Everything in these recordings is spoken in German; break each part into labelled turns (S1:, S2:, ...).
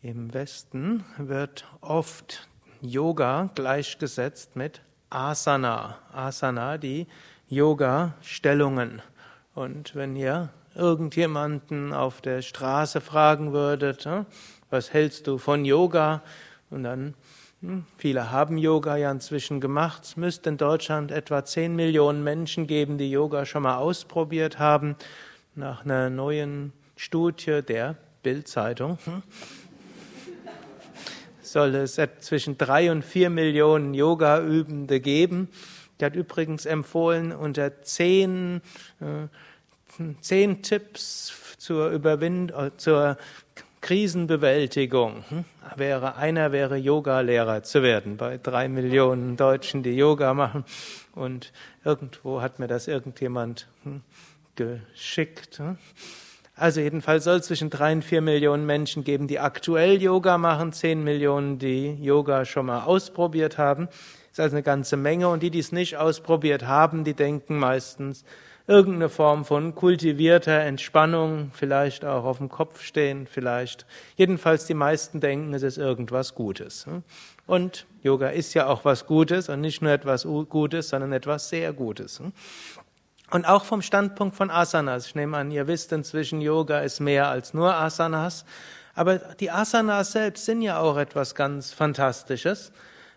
S1: Im Westen wird oft Yoga gleichgesetzt mit Asana. Asana, die Yoga-Stellungen. Und wenn ihr irgendjemanden auf der Straße fragen würdet, hm, was hältst du von Yoga? Und dann, hm, viele haben Yoga ja inzwischen gemacht. Es müsste in Deutschland etwa 10 Millionen Menschen geben, die Yoga schon mal ausprobiert haben. Nach einer neuen Studie der Bildzeitung hm, soll es zwischen drei und vier Millionen Yoga-Übende geben. Der hat übrigens empfohlen, unter zehn, äh, zehn Tipps zur Überwind äh, zur Krisenbewältigung hm, wäre einer wäre Yoga-Lehrer zu werden bei drei Millionen Deutschen, die Yoga machen. Und irgendwo hat mir das irgendjemand hm, geschickt. Also jedenfalls soll es zwischen drei und vier Millionen Menschen geben, die aktuell Yoga machen, zehn Millionen, die Yoga schon mal ausprobiert haben. Das ist also eine ganze Menge. Und die, die es nicht ausprobiert haben, die denken meistens irgendeine Form von kultivierter Entspannung, vielleicht auch auf dem Kopf stehen, vielleicht. Jedenfalls die meisten denken, es ist irgendwas Gutes. Und Yoga ist ja auch was Gutes und nicht nur etwas Gutes, sondern etwas sehr Gutes. Und auch vom Standpunkt von Asanas. Ich nehme an, ihr wisst inzwischen, Yoga ist mehr als nur Asanas. Aber die Asanas selbst sind ja auch etwas ganz Fantastisches.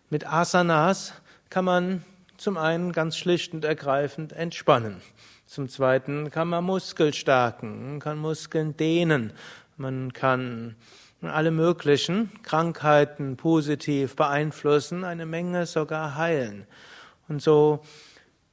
S1: Mit Asanas kann man zum einen ganz schlicht und ergreifend entspannen. Zum zweiten kann man Muskeln stärken, kann Muskeln dehnen, man kann alle möglichen Krankheiten positiv beeinflussen, eine Menge sogar heilen. Und so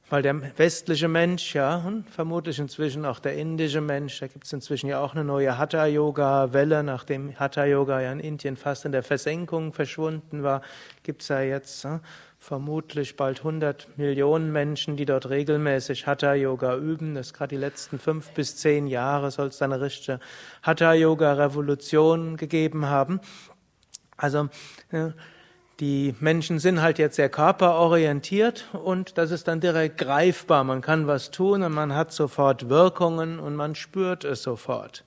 S1: weil der westliche Mensch, ja, und vermutlich inzwischen auch der indische Mensch, da gibt es inzwischen ja auch eine neue Hatha-Yoga-Welle, nachdem Hatha-Yoga ja in Indien fast in der Versenkung verschwunden war, gibt es ja jetzt ja, vermutlich bald 100 Millionen Menschen, die dort regelmäßig Hatha-Yoga üben. Das gerade die letzten fünf bis zehn Jahre soll es eine richtige Hatha-Yoga-Revolution gegeben haben. Also, ja, die Menschen sind halt jetzt sehr körperorientiert und das ist dann direkt greifbar. Man kann was tun und man hat sofort Wirkungen und man spürt es sofort.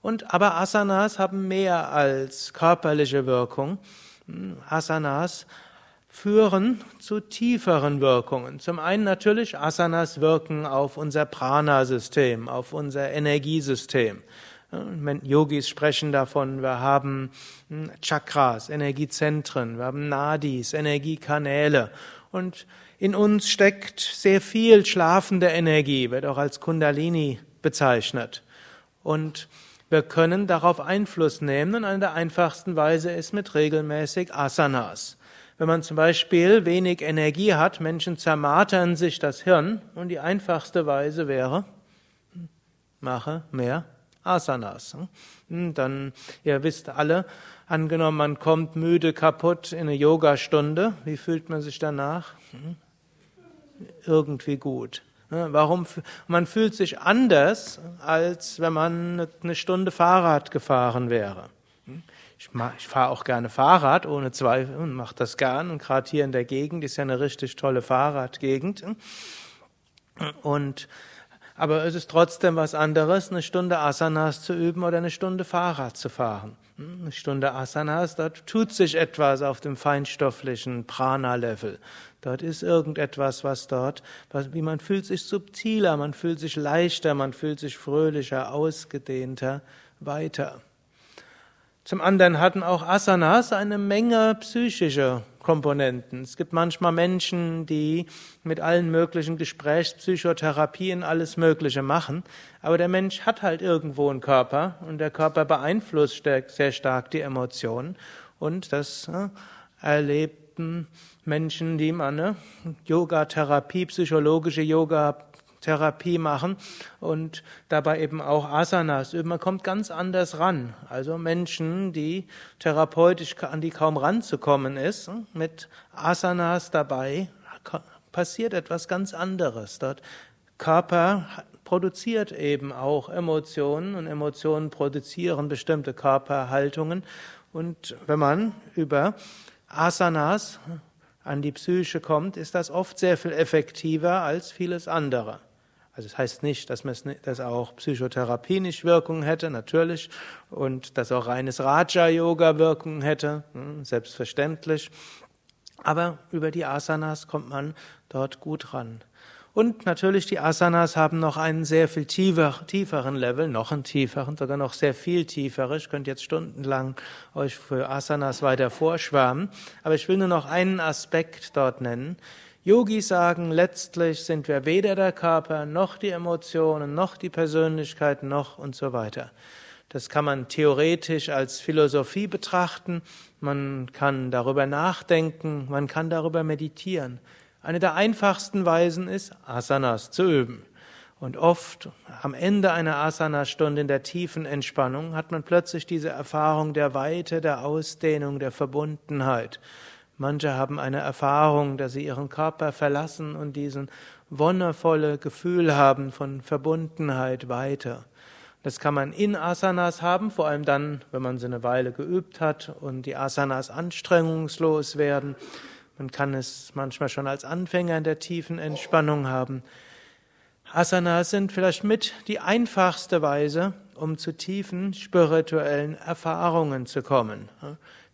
S1: Und aber Asanas haben mehr als körperliche Wirkung. Asanas führen zu tieferen Wirkungen. Zum einen natürlich, Asanas wirken auf unser Prana-System, auf unser Energiesystem. Yogis sprechen davon, wir haben hm, Chakras, Energiezentren, wir haben Nadis, Energiekanäle und in uns steckt sehr viel schlafende Energie, wird auch als Kundalini bezeichnet. Und wir können darauf Einfluss nehmen und eine der einfachsten Weise ist mit regelmäßig Asanas. Wenn man zum Beispiel wenig Energie hat, Menschen zermartern sich das Hirn und die einfachste Weise wäre, hm, mache mehr Asanas. Hm, dann, ihr wisst alle, angenommen, man kommt müde, kaputt in eine Yogastunde, wie fühlt man sich danach? Hm, irgendwie gut. Warum? Man fühlt sich anders, als wenn man eine Stunde Fahrrad gefahren wäre. Hm, ich, ich fahre auch gerne Fahrrad, ohne Zweifel, und mache das gern. Und gerade hier in der Gegend ist ja eine richtig tolle Fahrradgegend. Und aber es ist trotzdem was anderes, eine Stunde Asanas zu üben oder eine Stunde Fahrrad zu fahren. Hm, eine Stunde Asanas, dort tut sich etwas auf dem feinstofflichen Prana-Level. Dort ist irgendetwas, was dort, was, wie man fühlt sich subtiler, man fühlt sich leichter, man fühlt sich fröhlicher, ausgedehnter, weiter. Zum anderen hatten auch Asanas eine Menge psychische Komponenten. Es gibt manchmal Menschen, die mit allen möglichen Gesprächspsychotherapien alles Mögliche machen, aber der Mensch hat halt irgendwo einen Körper und der Körper beeinflusst sehr stark die Emotionen und das äh, erlebten Menschen, die eine Yoga-Therapie, psychologische Yoga Therapie machen und dabei eben auch Asanas üben. Man kommt ganz anders ran. Also Menschen, die therapeutisch an die kaum ranzukommen ist, mit Asanas dabei passiert etwas ganz anderes. Dort Körper produziert eben auch Emotionen und Emotionen produzieren bestimmte Körperhaltungen. Und wenn man über Asanas an die Psyche kommt, ist das oft sehr viel effektiver als vieles andere. Also es das heißt nicht, dass, es, dass auch Psychotherapie nicht Wirkung hätte, natürlich, und dass auch reines Raja-Yoga Wirkung hätte, hm, selbstverständlich. Aber über die Asanas kommt man dort gut ran. Und natürlich die Asanas haben noch einen sehr viel tiefer, tieferen Level, noch einen tieferen, sogar noch sehr viel tiefer. Ich könnte jetzt stundenlang euch für Asanas weiter vorschwärmen, aber ich will nur noch einen Aspekt dort nennen. Yogis sagen, letztlich sind wir weder der Körper, noch die Emotionen, noch die Persönlichkeit, noch und so weiter. Das kann man theoretisch als Philosophie betrachten, man kann darüber nachdenken, man kann darüber meditieren. Eine der einfachsten Weisen ist, Asanas zu üben. Und oft am Ende einer Asana-Stunde in der tiefen Entspannung hat man plötzlich diese Erfahrung der Weite, der Ausdehnung, der Verbundenheit. Manche haben eine Erfahrung, dass sie ihren Körper verlassen und diesen wonnevolle Gefühl haben von Verbundenheit weiter. Das kann man in Asanas haben, vor allem dann, wenn man sie eine Weile geübt hat und die Asanas anstrengungslos werden. Man kann es manchmal schon als Anfänger in der tiefen Entspannung haben. Asanas sind vielleicht mit die einfachste Weise, um zu tiefen spirituellen Erfahrungen zu kommen.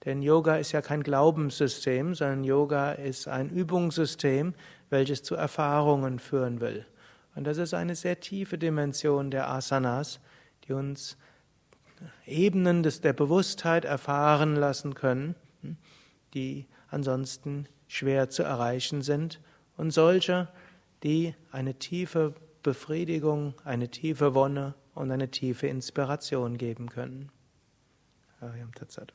S1: Denn Yoga ist ja kein Glaubenssystem, sondern Yoga ist ein Übungssystem, welches zu Erfahrungen führen will. Und das ist eine sehr tiefe Dimension der Asanas, die uns Ebenen des, der Bewusstheit erfahren lassen können, die ansonsten schwer zu erreichen sind und solche, die eine tiefe Befriedigung, eine tiefe Wonne und eine tiefe Inspiration geben können. Ariam Tatsat.